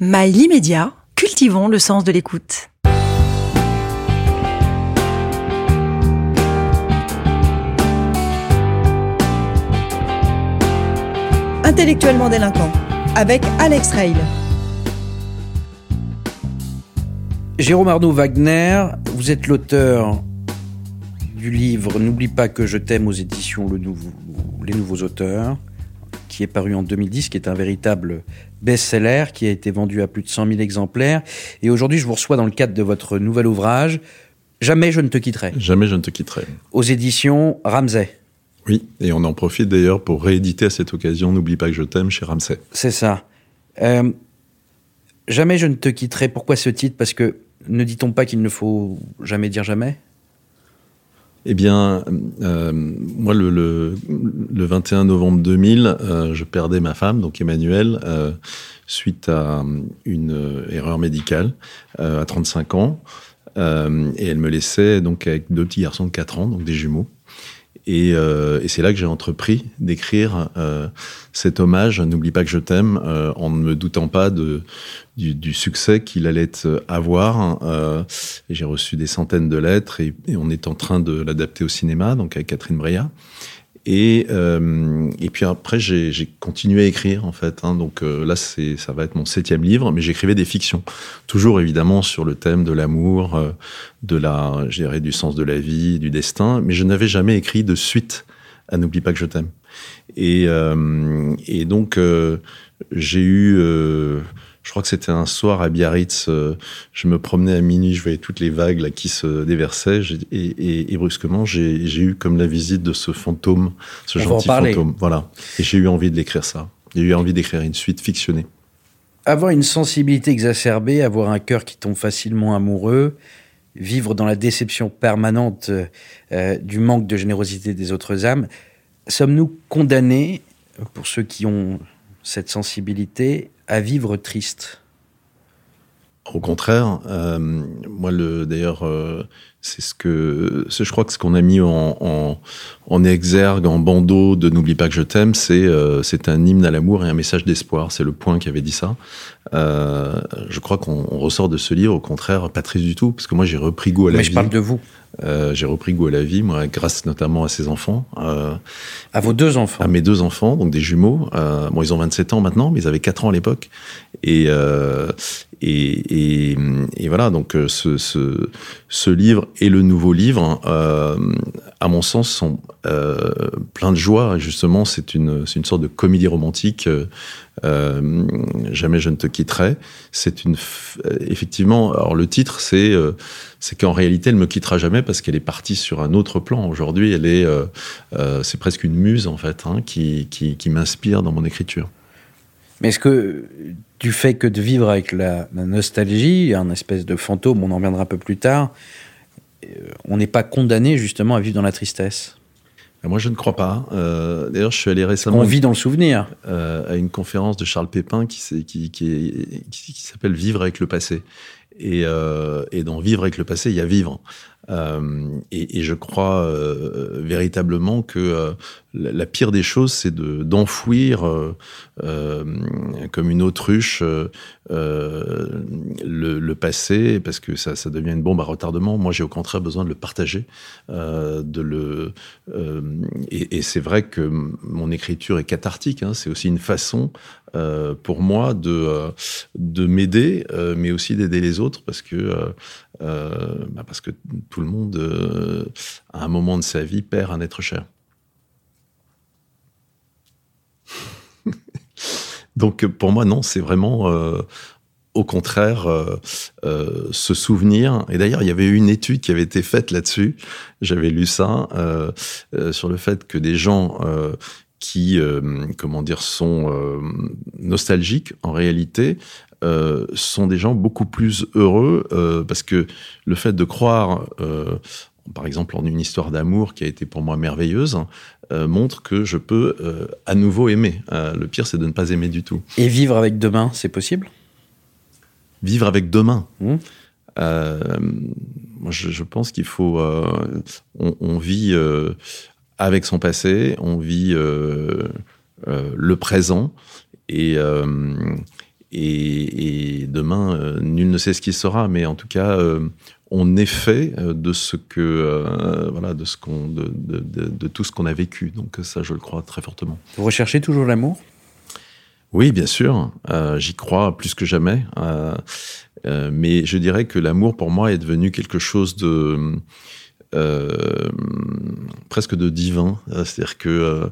Mail immédiat, cultivons le sens de l'écoute. Intellectuellement délinquant, avec Alex Rail. Jérôme Arnaud Wagner, vous êtes l'auteur du livre N'oublie pas que je t'aime aux éditions Le Nouveau, Les Nouveaux Auteurs, qui est paru en 2010, qui est un véritable best-seller, qui a été vendu à plus de 100 000 exemplaires. Et aujourd'hui, je vous reçois dans le cadre de votre nouvel ouvrage, Jamais je ne te quitterai. Jamais je ne te quitterai. Aux éditions Ramsay. Oui, et on en profite d'ailleurs pour rééditer à cette occasion N'oublie pas que je t'aime chez Ramsay. C'est ça. Euh, jamais je ne te quitterai. Pourquoi ce titre? Parce que ne dit-on pas qu'il ne faut jamais dire jamais? Eh bien, euh, moi, le, le, le, 21 novembre 2000, euh, je perdais ma femme, donc Emmanuel, euh, suite à une erreur médicale à 35 ans. et elle me laissait donc avec deux petits garçons de 4 ans, donc des jumeaux. Et, euh, et c'est là que j'ai entrepris d'écrire euh, cet hommage. N'oublie pas que je t'aime, euh, en ne me doutant pas de, du, du succès qu'il allait avoir. Euh, j'ai reçu des centaines de lettres et, et, on est en train de l'adapter au cinéma, donc avec Catherine Breillat. Et, euh, et puis après, j'ai continué à écrire, en fait. Hein, donc euh, là, ça va être mon septième livre, mais j'écrivais des fictions. Toujours, évidemment, sur le thème de l'amour, euh, de la, je du sens de la vie, du destin. Mais je n'avais jamais écrit de suite à N'oublie pas que je t'aime. Et, euh, et donc, euh, j'ai eu je crois que c'était un soir à Biarritz. Euh, je me promenais à minuit, je voyais toutes les vagues là, qui se déversaient. Et, et, et, brusquement, j'ai eu comme la visite de ce fantôme, ce On gentil fantôme. Voilà. Et j'ai eu envie de l'écrire ça. J'ai eu envie d'écrire une suite fictionnée. Avoir une sensibilité exacerbée, avoir un cœur qui tombe facilement amoureux, vivre dans la déception permanente euh, du manque de générosité des autres âmes, sommes-nous condamnés, pour ceux qui ont cette sensibilité, à vivre triste. Au contraire, euh, moi, le d'ailleurs, euh, c'est ce que je crois que ce qu'on a mis en, en, en, exergue, en bandeau de N'oublie pas que je t'aime, c'est euh, c'est un hymne à l'amour et un message d'espoir. C'est le point qui avait dit ça. Euh, je crois qu'on ressort de ce livre, au contraire, pas triste du tout, parce que moi j'ai repris goût à la Mais vie. je parle de vous. Euh, j'ai repris goût à la vie, moi, grâce notamment à ces enfants. Euh, à vos deux enfants À mes deux enfants, donc des jumeaux. Euh, bon, ils ont 27 ans maintenant, mais ils avaient 4 ans à l'époque. Et, euh, et, et, et, voilà, donc euh, ce, ce, ce, livre et le nouveau livre, euh, à mon sens, sont euh, pleins de joie. Justement, c'est une, une sorte de comédie romantique. Euh, jamais je ne te quitterai. C'est une effectivement. Alors le titre, c'est euh, c'est qu'en réalité, elle me quittera jamais parce qu'elle est partie sur un autre plan. Aujourd'hui, elle est euh, c'est presque une muse en fait hein, qui, qui, qui m'inspire dans mon écriture. Mais est-ce que du fait que de vivre avec la, la nostalgie, un espèce de fantôme, on en reviendra un peu plus tard, on n'est pas condamné justement à vivre dans la tristesse moi, je ne crois pas. Euh, D'ailleurs, je suis allé récemment. On vit dans le souvenir. Euh, à une conférence de Charles Pépin qui, qui, qui, qui, qui s'appelle Vivre avec le passé. Et, euh, et, dans Vivre avec le passé, il y a vivre. Euh, et, je crois euh, véritablement que euh, la, pire des choses, c'est d'enfouir de, comme une autruche le, passé, parce que ça, devient une bombe à retardement. Moi, j'ai au contraire besoin de le partager, de le. et, c'est vrai que mon écriture est cathartique. Hein, c'est aussi une façon pour moi de, de m'aider, mais aussi d'aider les autres parce que, bah parce que le monde, à un moment de sa vie, perd un être cher. Donc pour moi, non, c'est vraiment au contraire euh, euh, se souvenir. Et d'ailleurs, il y avait une étude qui avait été faite là-dessus. J'avais lu ça euh, sur le fait que des gens qui, euh, comment dire, sont euh, nostalgiques en réalité, euh, sont des gens beaucoup plus heureux parce que le fait de croire, par exemple, en une histoire d'amour qui a été pour moi merveilleuse, montre que je peux à nouveau aimer. le pire, c'est de ne pas aimer du tout. Et vivre avec demain, c'est possible? Vivre avec demain. Mmh. moi, je, je pense qu'il faut. On, on, vit avec son passé, on vit euh, euh, le présent et, euh, et, demain, nul ne sait ce qui sera, mais en tout cas, on est fait de ce que voilà de ce qu'on de, de, tout ce qu'on a vécu. Donc ça je le crois très fortement. Vous recherchez toujours l'amour? Oui bien sûr. J'y crois plus que jamais. Mais je dirais que l'amour pour moi est devenu quelque chose de euh, presque de divin. C'est-à-dire que euh,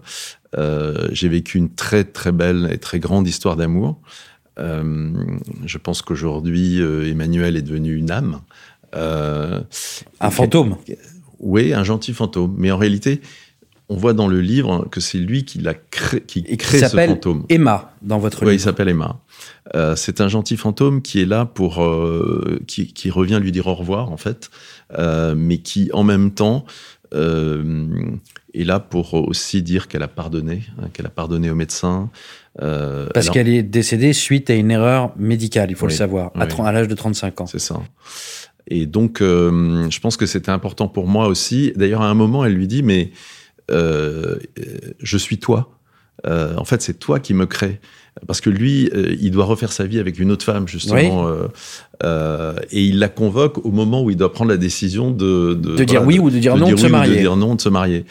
euh, j'ai vécu une très très belle et très grande histoire d'amour. Je pense qu'aujourd'hui, Emmanuel est devenu une âme. un fantôme. Oui, un gentil fantôme. Mais en réalité, on voit dans le livre que c'est lui qui l'a créé, qui crée ce fantôme. Emma dans votre livre. Oui, il s'appelle Emma. Euh, c'est un gentil fantôme qui est là pour, euh, qui, qui, revient lui dire au revoir en fait, euh, mais qui en même temps est là pour aussi dire qu'elle a pardonné, hein, qu'elle a pardonné au médecin. Parce qu'elle est décédée suite à une erreur médicale, il faut le savoir, à, à l'âge de 35 ans. C'est ça. Et donc, je pense que c'était important pour moi aussi. D'ailleurs, à un moment, elle lui dit, mais je suis toi. en fait, c'est toi qui me crée parce que lui, euh, il doit refaire sa vie avec une autre femme, justement. Euh, euh, et il la convoque au moment où il doit prendre la décision de... De, dire oui ou de dire non, de, se marier. de dire non, de se marier.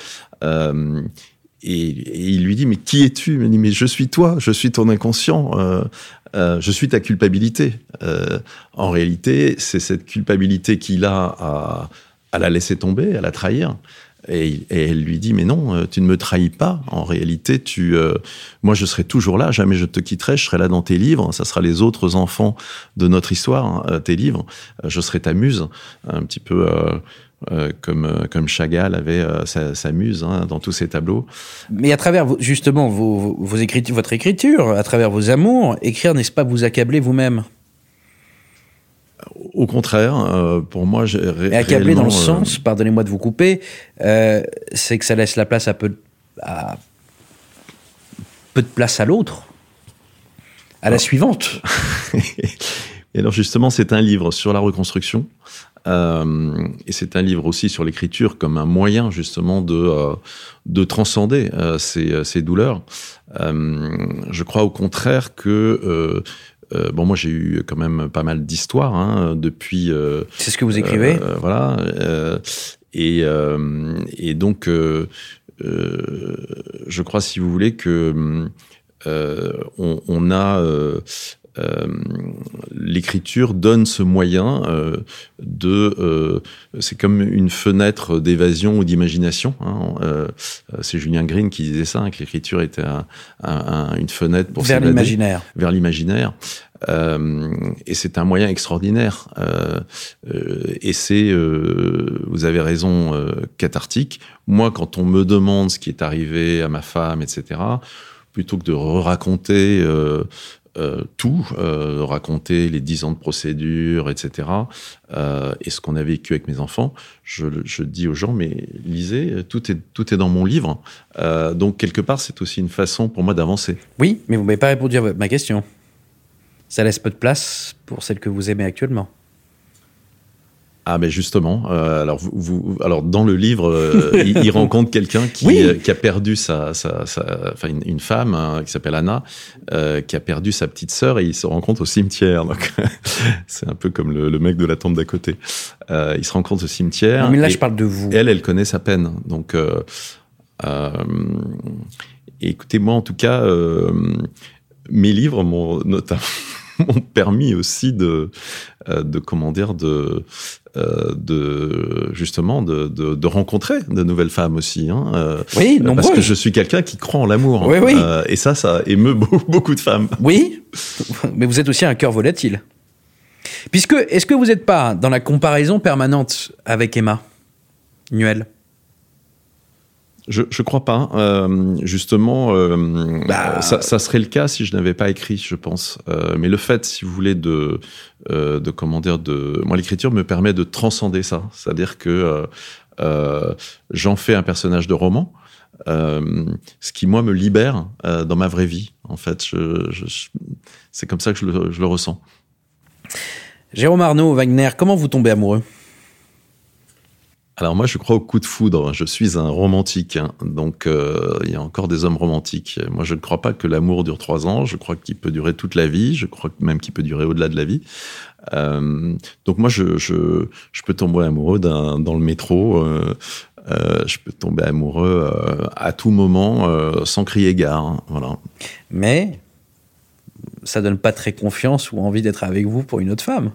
Et, il lui dit, mais qui es-tu? Il me dit, mais je suis toi, je suis ton inconscient, je suis ta culpabilité. en réalité, c'est cette culpabilité qu'il a à, à la laisser tomber, à la trahir. Et, elle lui dit mais non, euh, tu ne me trahis pas. En réalité, tu, euh, moi je serai toujours là, jamais je te quitterai. Je serai là dans tes livres. Ça sera les autres enfants de notre histoire, hein, euh, tes livres. Je serai ta muse, un petit peu. comme, comme Chagall avait sa, muse hein, dans tous ses tableaux. Mais à travers justement vos, vos votre écriture, à travers vos amours, écrire n'est-ce pas vous accabler vous-même? Au contraire, euh, pour moi, j'ai Et accablé dans le euh, sens, pardonnez-moi de vous couper, euh, c'est que ça laisse la place à peu, de, peu de place à l'autre, à la suivante. et alors justement, c'est un livre sur la reconstruction. et c'est un livre aussi sur l'écriture comme un moyen justement de, de transcender ces, ces, douleurs. je crois au contraire que euh, bon, moi j'ai eu quand même pas mal d'histoires hein, depuis. Euh, c'est ce que vous écrivez? Euh, voilà. Et, et, donc, je crois, si vous voulez, que on, on, a euh, l'écriture donne ce moyen euh, de. Euh, c'est comme une fenêtre d'évasion ou d'imagination. Hein, c'est Julien Green qui disait ça, hein, que l'écriture était une fenêtre pour vers l'imaginaire. Vers l'imaginaire. et c'est un moyen extraordinaire. et c'est, vous avez raison, cathartique. Moi, quand on me demande ce qui est arrivé à ma femme, etc., plutôt que de raconter euh, tout, euh, raconter les dix ans de procédure, etc. Euh, et ce qu'on a vécu avec mes enfants, je, je, dis aux gens, mais lisez, tout est, tout est dans mon livre. donc, quelque part, c'est aussi une façon pour moi d'avancer. Oui, mais vous m'avez pas répondu à ma question. Ça laisse peu de place pour celle que vous aimez actuellement. Ah mais justement, euh, alors vous, alors dans le livre, euh, il, rencontre quelqu'un qui, euh, qui a perdu sa, sa, sa enfin une, femme hein, qui s'appelle Anna, qui a perdu sa petite sœur et il se rencontre au cimetière. Donc c'est un peu comme le, le, mec de la tombe d'à côté. il se rencontre au cimetière. mais là je parle de vous. Elle, elle connaît sa peine. Donc écoutez moi en tout cas, mes livres m'ont notamment m'ont permis aussi de, de comment dire, de euh, de justement de, de, rencontrer de nouvelles femmes aussi. Hein, euh, oui, Parce que je suis quelqu'un qui croit en l'amour. Oui, oui. Euh, et ça, ça émeut beaucoup de femmes. Oui, mais vous êtes aussi un cœur volatile. Puisque, est-ce que vous n'êtes pas dans la comparaison permanente avec Emma Nuel? Je, je crois pas. Euh, justement, euh, bah, ça, ça, serait le cas si je n'avais pas écrit, je pense. Euh, mais le fait, si vous voulez, de, de comment dire, de moi, l'écriture me permet de transcender ça. C'est-à-dire que j'en fais un personnage de roman. ce qui moi me libère dans ma vraie vie. En fait, je, je, c'est comme ça que je le, je le ressens. Jérôme Arnaud, Wagner, comment vous tombez amoureux? Alors moi, je crois au coup de foudre. Je suis un romantique, hein. donc euh, il y a encore des hommes romantiques. Moi, je ne crois pas que l'amour dure trois ans. Je crois qu'il peut durer toute la vie. Je crois même qu'il peut durer au-delà de la vie. Euh, donc moi, je, je, je, peux tomber amoureux dans le métro. Euh, euh, je peux tomber amoureux euh, à tout moment euh, sans crier gare. Hein. voilà. Mais ça donne pas très confiance ou envie d'être avec vous pour une autre femme.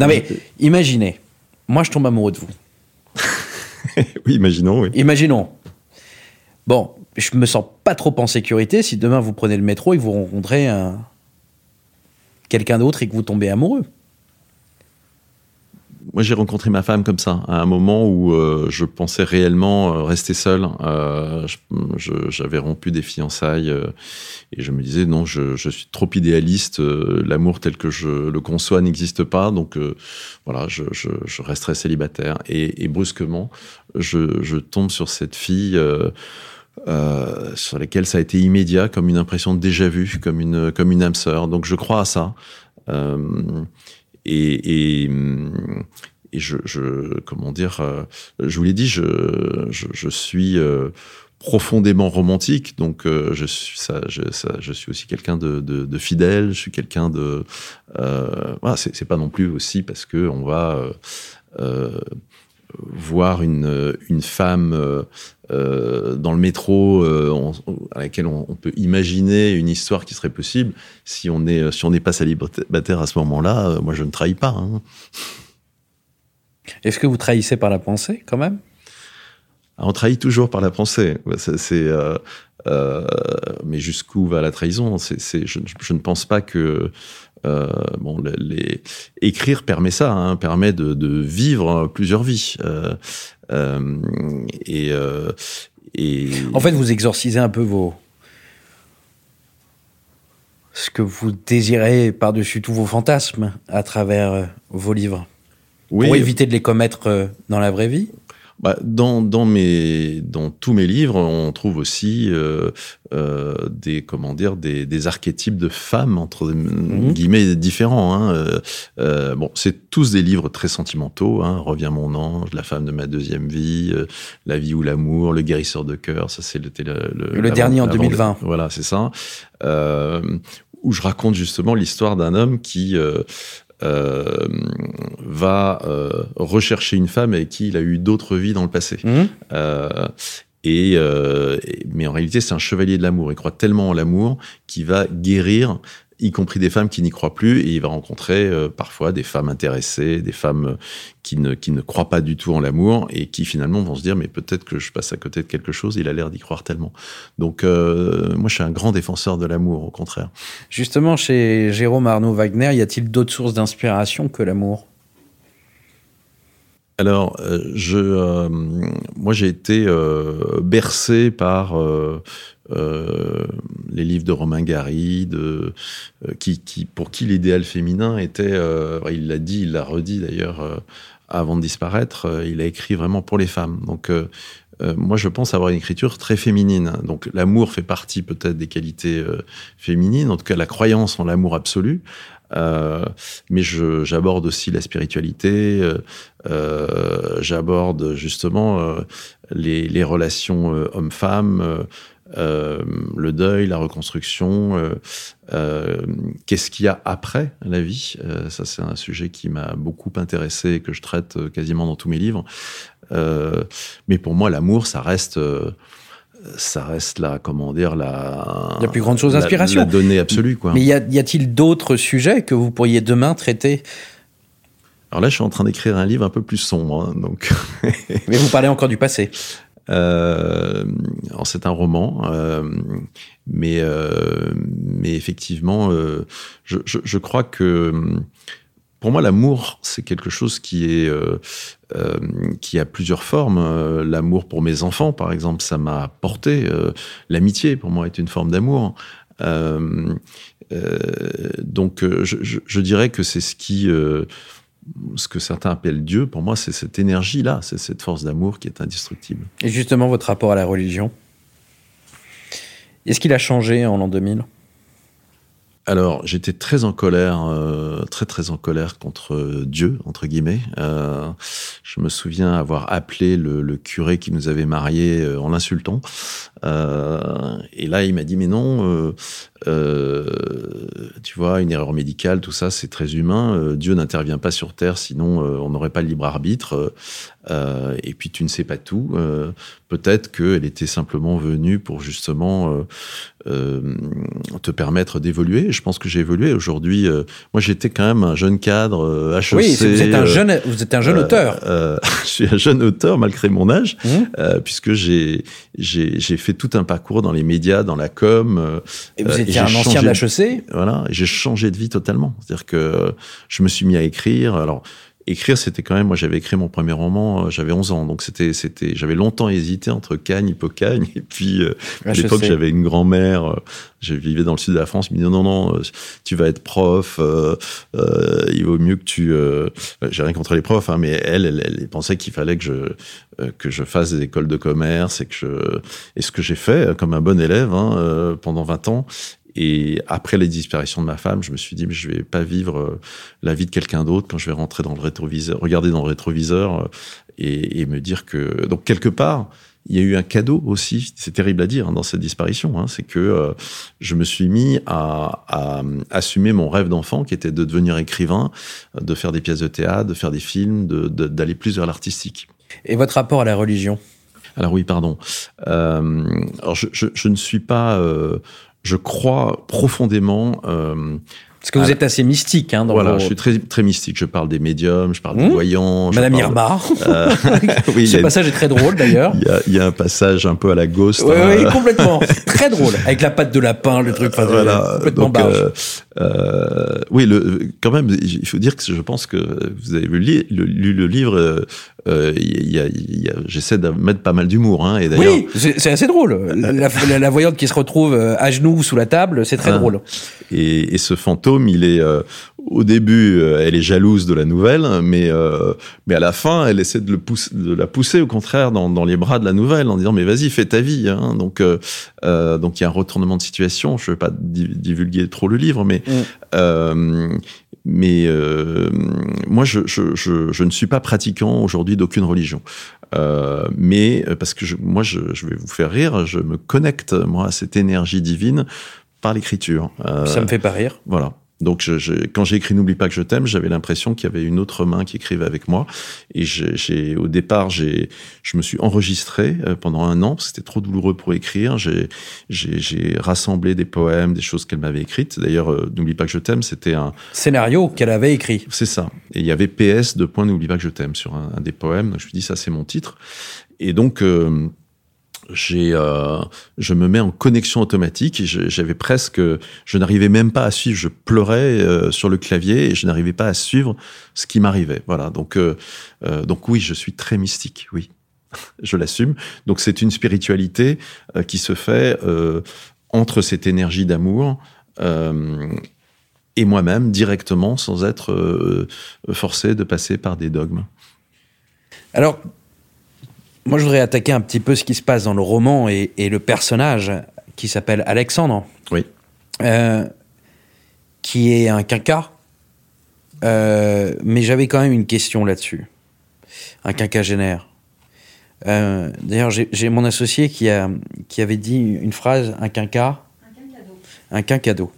Non mais imaginez moi, je tombe amoureux de vous. oui, imaginons, oui. Imaginons. Bon, je me sens pas trop en sécurité si demain vous prenez le métro et que vous rencontrez un... quelqu'un d'autre et que vous tombez amoureux moi, j'ai rencontré ma femme comme ça, à un moment où euh, je pensais réellement euh, rester seul. Euh, J'avais rompu des fiançailles et je me disais non, je, suis trop idéaliste. L'amour tel que je le conçois n'existe pas, donc voilà, je, je, je, resterai célibataire. Et, brusquement, je, tombe sur cette fille. Sur laquelle ça a été immédiat, comme une impression déjà vu, comme une comme une âme sœur. Donc je crois à ça. Et, et, et je, comment dire, euh, je vous l'ai dit, je, je, suis euh, profondément romantique, donc euh, je suis je, suis aussi quelqu'un de, de, fidèle, je suis quelqu'un de, c'est pas non plus aussi parce que on va voir une, une femme euh, dans le métro euh, à laquelle on, on, peut imaginer une histoire qui serait possible. Si on est si on n'est pas célibataire à ce moment-là, euh, moi je ne trahis pas. Hein. Est-ce que vous trahissez par la pensée quand même? Ah, On trahit toujours par la pensée. C'est euh, euh, mais jusqu'où va la trahison? Je, ne pense pas que euh, bon, les, les, écrire permet ça, hein, permet de, de, vivre plusieurs vies. Euh, euh, et, et, En fait, vous exorcisez un peu vos. ce que vous désirez par-dessus tous vos fantasmes à travers vos livres. Oui. Pour éviter de les commettre dans la vraie vie bah, dans, dans, mes, dans tous mes livres, on trouve aussi euh, euh, des, comment dire, des, des, archétypes de femmes, entre mmh. guillemets, différents. Hein. Euh, euh, bon, c'est tous des livres très sentimentaux. Hein. Reviens mon ange, La femme de ma deuxième vie, euh, La vie ou l'amour, Le guérisseur de cœur. Ça, c'est le, le, le, le dernier en 2020. voilà, c'est ça. Euh, où je raconte justement l'histoire d'un homme qui euh, va euh, rechercher une femme avec qui il a eu d'autres vies dans le passé. Mmh. Euh, et, euh, mais en réalité, c'est un chevalier de l'amour. Il croit tellement en l'amour qu'il va guérir y compris des femmes qui n'y croient plus, et il va rencontrer euh, parfois des femmes intéressées, des femmes qui ne, qui ne croient pas du tout en l'amour, et qui finalement vont se dire, mais peut-être que je passe à côté de quelque chose, il a l'air d'y croire tellement. Donc euh, moi, je suis un grand défenseur de l'amour, au contraire. Justement, chez Jérôme Arnaud Wagner, y a-t-il d'autres sources d'inspiration que l'amour? Alors, euh, je, euh, moi, j'ai été euh, bercé par euh, les livres de Romain Gary, de, qui, qui, pour qui l'idéal féminin était, il l'a dit, il l'a redit d'ailleurs avant de disparaître, il a écrit vraiment pour les femmes. Donc, moi, je pense avoir une écriture très féminine. Donc, l'amour fait partie peut-être des qualités féminines, en tout cas la croyance en l'amour absolu. Euh, mais j'aborde aussi la spiritualité, euh, euh, j'aborde justement euh, les, les, relations euh, le deuil, la reconstruction, qu'est-ce qu'il y a après la vie? ça, c'est un sujet qui m'a beaucoup intéressé et que je traite quasiment dans tous mes livres. mais pour moi, l'amour, ça reste ça reste la, comment dire, la, la plus grande chose d'inspiration. La, la, donnée absolue, quoi. Mais y a-t-il d'autres sujets que vous pourriez demain traiter? Alors là, je suis en train d'écrire un livre un peu plus sombre, hein, donc. Mais vous parlez encore du passé. Euh, c'est un roman, euh, mais euh, mais effectivement, euh, je, je, je, crois que pour moi, l'amour, c'est quelque chose qui est euh, euh, qui a plusieurs formes. Euh, l'amour pour mes enfants, par exemple, ça m'a porté. Euh, L'amitié, pour moi, est une forme d'amour. Donc, je, je, je, dirais que c'est ce qui ce que certains appellent Dieu. Pour moi, c'est cette énergie-là, c'est cette force d'amour qui est indestructible. Et justement, votre rapport à la religion, est-ce qu'il a changé en l'an 2000 alors, j'étais très en colère, euh, très très en colère contre Dieu entre guillemets. Euh, je me souviens avoir appelé le, le curé qui nous avait mariés euh, en l'insultant. Euh, et là, il m'a dit mais non, tu vois, une erreur médicale, tout ça, c'est très humain. Dieu n'intervient pas sur terre, sinon on n'aurait pas le libre arbitre. et puis tu ne sais pas tout. Peut-être qu'elle était simplement venue pour justement te permettre d'évoluer je pense que j'ai évolué. Aujourd'hui, euh, moi, j'étais quand même un jeune cadre HEC. Oui, vous êtes un euh, jeune, vous êtes un jeune euh, auteur. je suis un jeune auteur malgré mon âge, mmh. puisque j'ai j'ai fait tout un parcours dans les médias, dans la com. et vous étiez un ancien de l'HEC. Voilà, j'ai changé de vie totalement. C'est-à-dire que je me suis mis à écrire. Alors écrire, c'était quand même, moi j'avais écrit mon premier roman, j'avais 11 ans, donc c'était, c'était, j'avais longtemps hésité entre Cagnes, Hippocagne, et puis à l'époque j'avais une grand-mère je vivais dans le sud de la France, me dit non, non, euh, tu vas être prof, euh, euh, il vaut mieux que tu... Euh, J'ai rien contre les profs, hein, mais elle, elle, elle pensait qu'il fallait que je, euh, que je fasse des écoles de commerce et que je... Et ce que j'ai fait comme un bon élève hein, pendant 20 ans. Et après les disparitions de ma femme, je me suis dit, mais je vais pas vivre la vie de quelqu'un d'autre quand je vais rentrer dans le rétroviseur, regarder dans le rétroviseur et, et me dire que... Donc quelque part il y a eu un cadeau aussi, c'est terrible à dire hein, dans cette disparition, hein, c'est que euh, je me suis mis à, à assumer mon rêve d'enfant qui était de devenir écrivain, de faire des pièces de théâtre, de faire des films, d'aller de, plus vers l'artistique. Et votre rapport à la religion? Alors oui, pardon. Euh, alors je, je, je, ne suis pas... Euh, je crois profondément euh, parce que vous êtes assez mystique. Hein, dans voilà, je suis très, très mystique. Je parle des médiums, je parle des mmh. voyants. Madame parle... Irma. Euh, oui, Ce passage est très drôle d'ailleurs. Il y, a, il y, a, un passage un peu à la Ghost. Oui, hein. oui complètement. très drôle. Avec la patte de lapin, le truc. Enfin, voilà. Complètement Donc, euh, euh, oui, le, quand même, il faut dire que je pense que vous avez lu le, lu le livre. Y a, y a, j'essaie de mettre pas mal d'humour. Hein, et oui, c'est assez drôle. La, la, la, voyante qui se retrouve à genoux sous la table, c'est très ah. drôle. Et, et, ce fantôme, il est euh, au début, euh, elle est jalouse de la nouvelle, mais euh, mais à la fin, elle essaie de, le pousser, de la pousser au contraire dans, dans les bras de la nouvelle en disant mais vas-y, fais ta vie. Hein. Donc euh, donc il y a un retournement de situation. Je vais pas divulguer trop le livre, mais mais moi, je, je, je, je, ne suis pas pratiquant aujourd'hui d'aucune religion. Euh, mais parce que je, moi, je, je, vais vous faire rire, je me connecte moi à cette énergie divine par l'écriture. Euh, Ça me fait pas rire. Voilà. Donc, je, je, quand j'ai écrit N'oublie pas que je t'aime, j'avais l'impression qu'il y avait une autre main qui écrivait avec moi. Et j'ai, au départ, j'ai, je me suis enregistré euh, pendant un an, parce que c'était trop douloureux pour écrire. J'ai, j'ai, rassemblé des poèmes, des choses qu'elle m'avait écrites. D'ailleurs, euh, N'oublie pas que je t'aime, c'était un scénario qu'elle avait écrit. C'est ça. Et il y avait PS de point N'oublie pas que je t'aime sur un, un, des poèmes. Donc, je me suis dit, ça, c'est mon titre. Et donc, euh, j'ai, euh, je me mets en connexion automatique. J'avais presque, je n'arrivais même pas à suivre. Je pleurais euh, sur le clavier et je n'arrivais pas à suivre ce qui m'arrivait. Voilà. Donc, euh, donc oui, je suis très mystique. Oui, je l'assume. Donc c'est une spiritualité qui se fait entre cette énergie d'amour et moi-même directement, sans être forcé de passer par des dogmes. Alors, moi, je voudrais attaquer un petit peu ce qui se passe dans le roman et, et le personnage qui s'appelle Alexandre. Oui. Euh, qui est un quinca. Euh, mais j'avais quand même une question là-dessus. Un quinquagénaire. Euh, D'ailleurs, j'ai mon associé qui, a, qui avait dit une phrase un quinca. Un quinquado. Un quinquado.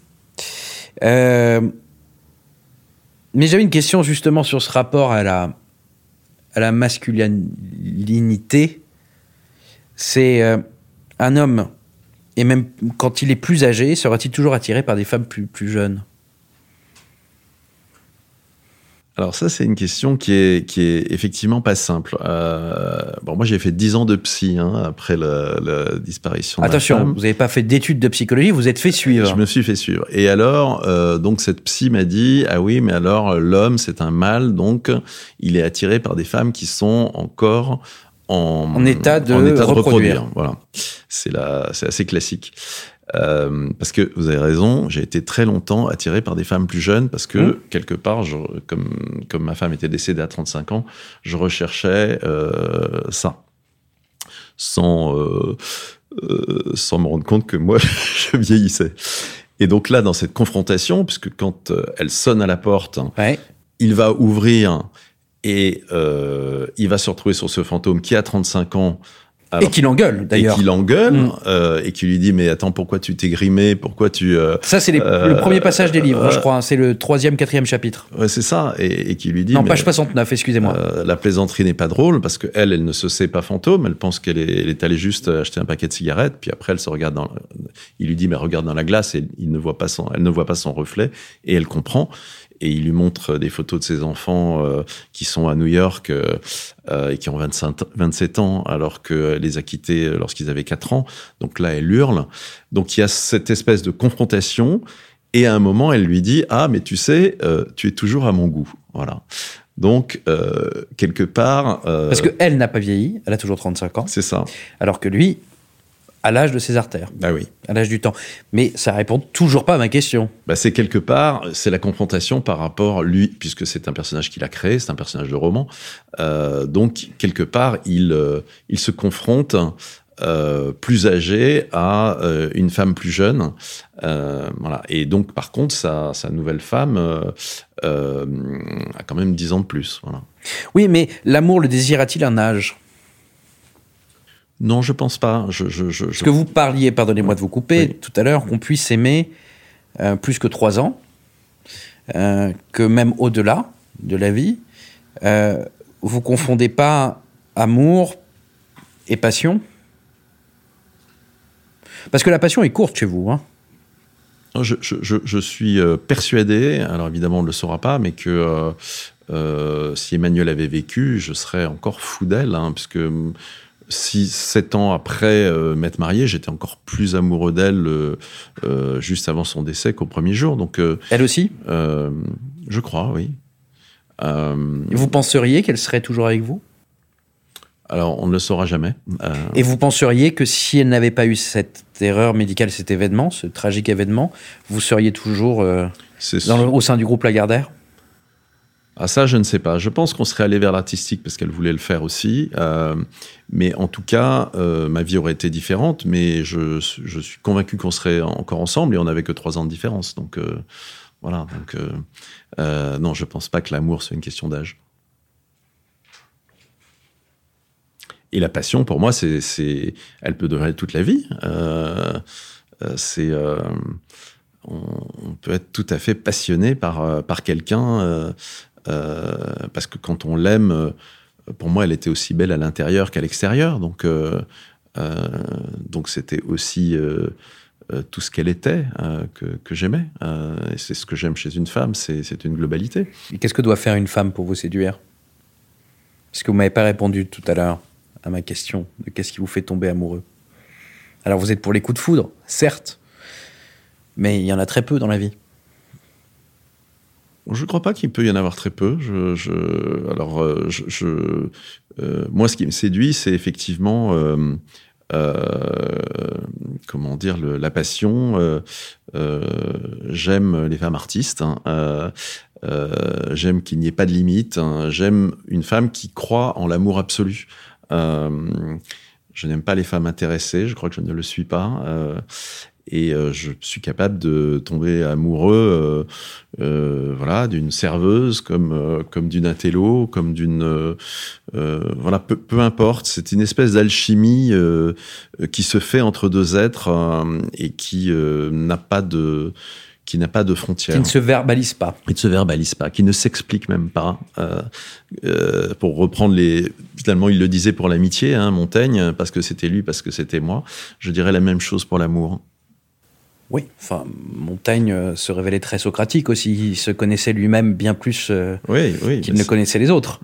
Euh, mais j'avais une question justement sur ce rapport à la, la masculinité, c'est euh, un homme, et même quand il est plus âgé, sera-t-il toujours attiré par des femmes plus jeunes? Alors ça, c'est une question qui est, qui est effectivement pas simple. Euh, bon, moi, j'ai fait 10 ans de psy hein, après la, la, disparition. Attention, vous n'avez pas fait d'études de psychologie, vous êtes fait suivre. Je me suis fait suivre. Et alors, euh, donc cette psy m'a dit, ah oui, mais alors l'homme, c'est un mâle, donc il est attiré par des femmes qui sont encore en, en état de, en état de reproduire. Voilà, c'est c'est assez classique. Euh, parce que vous avez raison, j'ai été très longtemps attiré par des femmes plus jeunes parce que mmh. quelque part, je, comme, comme ma femme était décédée à 35 ans, je recherchais euh, ça. Sans, euh, sans me rendre compte que moi, je vieillissais. Et donc là, dans cette confrontation, puisque quand elle sonne à la porte, Ouais. il va ouvrir et il va se retrouver sur ce fantôme qui a 35 ans. Alors- et qu'il engueule, et d'ailleurs. qui l'engueule Mm. euh, et qui lui dit mais attends pourquoi tu t'es grimé? Pourquoi tu euh, Ça, c'est les- Euh, le premier passage des livres, hein, je euh, crois. hein. C'est le troisième, quatrième chapitre. ouais c'est ça et, et qui lui dit non, mais, page 69, excusez-moi. euh, la plaisanterie n'est pas drôle parce que elle elle ne se sait pas fantôme elle pense qu'elle est, elle est allée juste acheter un paquet de cigarettes puis après elle se regarde dans il lui dit mais regarde dans la glace et il ne voit pas son elle ne voit pas son reflet et elle comprend et il lui montre des photos de ses enfants euh, qui sont à New York euh, euh, et qui ont 25, 27 ans alors qu'elle les a quittés lorsqu'ils avaient 4 ans. Donc là, elle hurle. Donc il y a cette espèce de confrontation et à un moment, elle lui dit Ah, mais tu sais, tu es toujours à mon goût. Voilà. Donc, quelque part. Parce qu'elle n'a pas vieilli, elle a toujours 35 ans, C'est ça. alors que lui, à l'âge de ses artères, Bah oui. à l'âge du temps. Mais ça répond toujours pas à ma question. Bah, c'est quelque part, c'est la confrontation par rapport lui, puisque c'est un personnage qu'il a créé, c'est un personnage de roman. Euh, donc quelque part, il euh, il se confronte euh, plus âgé à euh, une femme plus jeune. Euh, voilà. Et donc par contre, sa, sa nouvelle femme a quand même 10 ans de plus. Voilà. Oui, mais l'amour, le désir a-t-il un âge? Non, je pense pas. Je, je, je, Parce que vous parliez, pardonnez-moi de vous couper, Oui. tout à l'heure, qu'on puisse aimer euh, plus que trois ans, euh, que même au-delà de la vie. Euh, vous confondez pas amour et passion? Parce que la passion est courte chez vous. Hein. Je, je, je, je suis persuadé, alors évidemment on ne le saura pas, mais que euh, euh, si Emmanuel avait vécu, je serais encore fou d'elle, hein, puisque hum, si sept ans après euh, m'être marié, j'étais encore plus amoureux d'elle euh, euh, juste avant son décès qu'au premier jour. Donc, Elle aussi je crois, oui. Vous penseriez qu'elle serait toujours avec vous? Alors, on ne le saura jamais. Euh, Et vous penseriez que si elle n'avait pas eu cette erreur médicale, cet événement, ce tragique événement, vous seriez toujours euh, c'est dans le- au sein du groupe Lagardère? Ah ça, je ne sais pas. Je pense qu'on serait allé vers l'artistique parce qu'elle voulait le faire aussi. Euh, mais en tout cas, euh, ma vie aurait été différente. Mais je, suis convaincu qu'on serait encore ensemble et on n'avait que trois ans de différence. Donc euh, voilà. Donc non, je pense pas que l'amour soit une question d'âge. Et la passion, pour moi, c'est, elle peut durer toute la vie. C'est, on, peut être tout à fait passionné par par quelqu'un. Euh, parce que quand on l'aime, euh, pour moi, elle était aussi belle à l'intérieur qu'à l'extérieur. Donc, euh, donc c'était aussi tout ce qu'elle était que, j'aimais. C'est ce que j'aime chez une femme, c'est c'est une globalité. Et Qu'est-ce que doit faire une femme pour vous séduire? Parce que vous m'avez pas répondu tout à l'heure à ma question de qu'est-ce qui vous fait tomber amoureux. Alors vous êtes pour les coups de foudre, certes, mais il y en a très peu dans la vie. Je ne crois pas qu'il peut y en avoir très peu. Je, je- alors, euh, je, je- euh, moi, ce qui me séduit, c'est effectivement, euh, euh, comment dire, la passion. euh, euh, J'aime les femmes artistes. hein, J'aime qu'il n'y ait pas de limite. hein, J'aime une femme qui croit en l'amour absolu. Je n'aime pas les femmes intéressées. Je crois que je ne le suis pas. Et euh, je suis capable de tomber amoureux. euh, euh, voilà, d'une serveuse, comme, euh, comme d'une intello, comme d'une... voilà, peu, peu importe. C'est une espèce d'alchimie qui se fait entre deux êtres euh, et qui euh, n'a pas de qui n'a pas de Qui frontières. ne se verbalise pas. Qui ne se verbalise pas, qui ne s'explique même pas. Euh, euh, pour reprendre les... Finalement, il le disait pour l'amitié, hein, Montaigne, parce que c'était lui, parce que c'était moi. Je dirais la même chose pour l'amour. Oui, enfin, Montaigne euh, se révélait très socratique aussi. Il se connaissait lui-même bien plus euh, Oui, oui. qu'il ne connaissait les autres.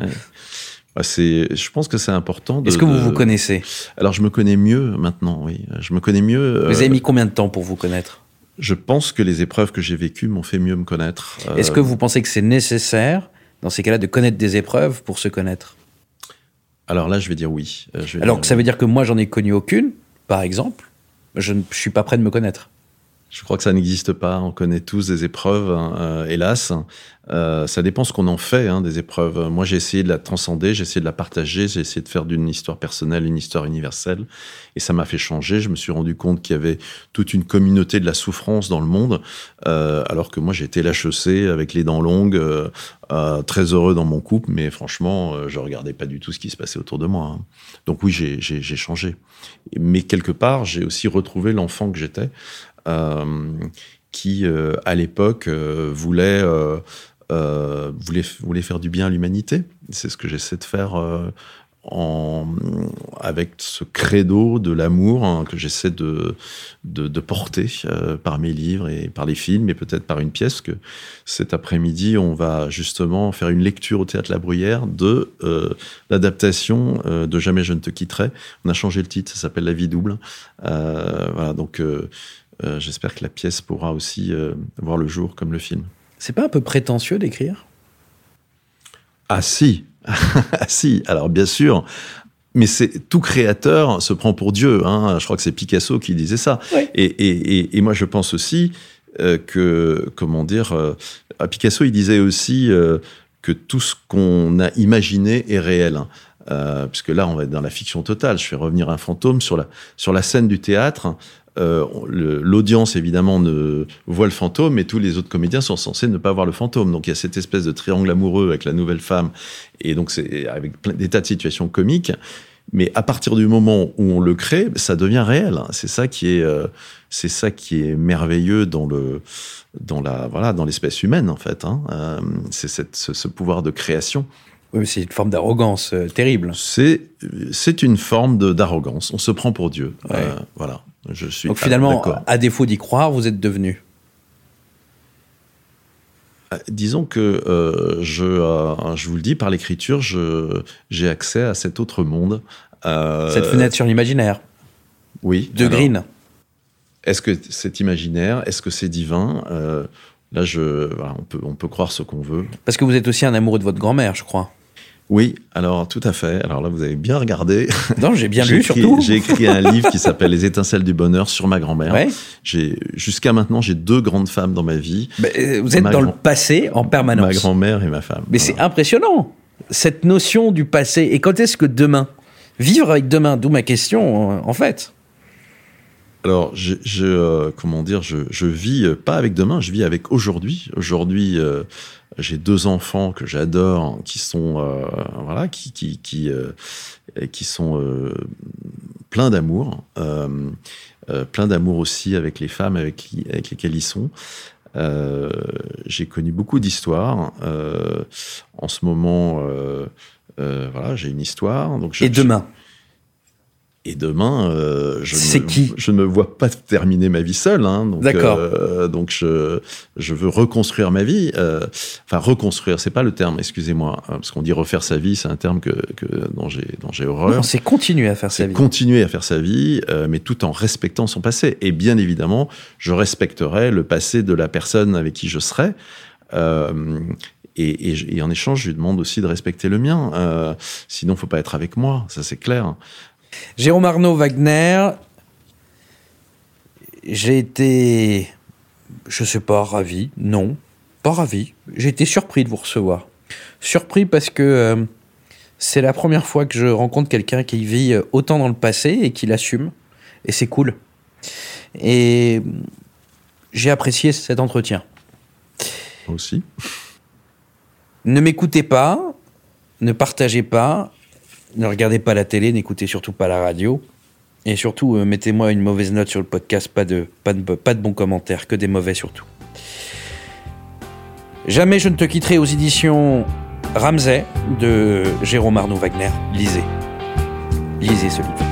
bah, c'est, je pense que c'est important de. Est-ce que vous de- vous connaissez? Alors, je me connais mieux maintenant, oui. Je me connais mieux. Vous euh, avez mis combien de temps pour vous connaître? Je pense que les épreuves que j'ai vécues m'ont fait mieux me connaître. Euh, Est-ce que vous pensez que c'est nécessaire, dans ces cas-là, de connaître des épreuves pour se connaître? Alors là, je vais dire oui. Euh, je vais Alors dire que ça veut dire que moi, j'en ai connu aucune, par exemple. Je ne je suis pas prêt de me connaître. Je crois que ça n'existe pas. On connaît tous des épreuves, euh, hélas. Euh, ça dépend ce qu'on en fait hein, des épreuves. Moi, j'ai essayé de la transcender, j'ai essayé de la partager, j'ai essayé de faire d'une histoire personnelle une histoire universelle. Et ça m'a fait changer. Je me suis rendu compte qu'il y avait toute une communauté de la souffrance dans le monde, euh, alors que moi, j'étais l'HEC avec les dents longues, très heureux dans mon couple, mais franchement, je regardais pas du tout ce qui se passait autour de moi. hein. Donc oui, j'ai changé. Mais quelque part, j'ai aussi retrouvé l'enfant que j'étais, qui, euh, à l'époque, euh, voulait, euh, euh, voulait, voulait faire du bien à l'humanité. C'est ce que j'essaie de faire euh, en, avec ce credo de l'amour hein, que j'essaie de, de, porter euh, par mes livres et par les films et peut-être par une pièce que cet après-midi on va justement faire une lecture au théâtre La Bruyère de euh, l'adaptation euh, de Jamais je ne te quitterai. On a changé le titre, ça s'appelle La vie double. Euh, voilà donc euh, j'espère que la pièce pourra aussi euh, voir le jour comme le film. C'est pas un peu prétentieux d'écrire? Ah si, ah si. Alors bien sûr, mais c'est tout créateur se prend pour Dieu. Hein. Je crois que c'est Picasso qui disait ça. Oui. Et, et, et, et moi je pense aussi euh, que comment dire, à Picasso il disait aussi que tout ce qu'on a imaginé est réel. hein. Euh, puisque là, on va être dans la fiction totale. Je fais revenir un fantôme sur la, sur la scène du théâtre. Euh, L'audience, évidemment, ne voit le fantôme, mais tous les autres comédiens sont censés ne pas voir le fantôme. Donc, il y a cette espèce de triangle amoureux avec la nouvelle femme, et donc c'est avec plein, des tas de situations comiques. Mais à partir du moment où on le crée, ça devient réel. C'est ça qui est, euh, c'est ça qui est merveilleux dans le, dans la, voilà, dans l'espèce humaine en fait. Hein. Euh, c'est ce pouvoir de création. Oui, mais c'est une forme d'arrogance euh, terrible. C'est, c'est une forme de, d'arrogance. On se prend pour Dieu. Ouais. Euh, voilà. Je suis Donc finalement, d'accord. à défaut d'y croire, vous êtes devenu. Euh, Disons que euh, je, je vous le dis par l'écriture, je, j'ai accès à cet autre monde. Cette fenêtre sur l'imaginaire oui, de alors, Green. Est-ce que c'est imaginaire? Est-ce que c'est divin? Là, je, voilà, on peut, on peut croire ce qu'on veut. Parce que vous êtes aussi un amoureux de votre grand-mère, je crois. Oui, alors tout à fait. Alors là, vous avez bien regardé. Non, j'ai bien lu écrit- surtout. J'ai écrit un livre qui s'appelle Les étincelles du bonheur sur ma grand-mère. Ouais. J'ai jusqu'à maintenant, j'ai deux grandes femmes dans ma vie, Mais, euh, vous êtes Ma dans le passé en ma permanence. grand-mère et ma femme. Mais c'est impressionnant, cette notion du passé. Et quand est-ce que demain Vivre avec demain, d'où ma question, en fait. Alors, je, je, euh, comment dire, je, je vis euh, pas avec demain, je vis avec aujourd'hui. Aujourd'hui, euh, j'ai deux enfants que j'adore, qui sont, euh, voilà, qui, qui, qui, euh, qui sont pleins d'amour, euh, euh, plein d'amour aussi avec les femmes avec, avec lesquelles ils sont. J'ai connu beaucoup d'histoires. En ce moment, voilà, j'ai une histoire. Donc Et demain? Et demain, euh, je, ne, qui je ne me vois pas terminer ma vie seul. Hein, donc, D'accord. euh, donc je, je veux reconstruire ma vie. euh, enfin, reconstruire, c'est pas le terme, excusez-moi, hein, parce qu'on dit refaire sa vie, c'est un terme que, que dont j'ai horreur. Non, c'est continuer à faire sa vie. continuer à faire sa vie, euh, mais tout en respectant son passé. Et bien évidemment, je respecterai le passé de la personne avec qui je serai. Euh, et, et et en échange, je lui demande aussi de respecter le mien. Euh, sinon, faut pas être avec moi, ça c'est clair. Jérôme Arnaud Wagner, j'ai été, je sais pas, ravi. Non, pas ravi. J'ai été surpris de vous recevoir. Surpris parce que euh, c'est la première fois que je rencontre quelqu'un qui vit euh, autant dans le passé et qui l'assume. Et c'est cool. Et j'ai apprécié cet entretien. Moi aussi. Ne m'écoutez pas, ne partagez pas, ne regardez pas la télé, n'écoutez surtout pas la radio. Et surtout, euh, mettez-moi une mauvaise note sur le podcast, pas de, bons commentaires, que des mauvais surtout. Jamais je ne te quitterai aux éditions Ramsay de Jérôme Arnaud Wagner. Lisez. Lisez ce livre.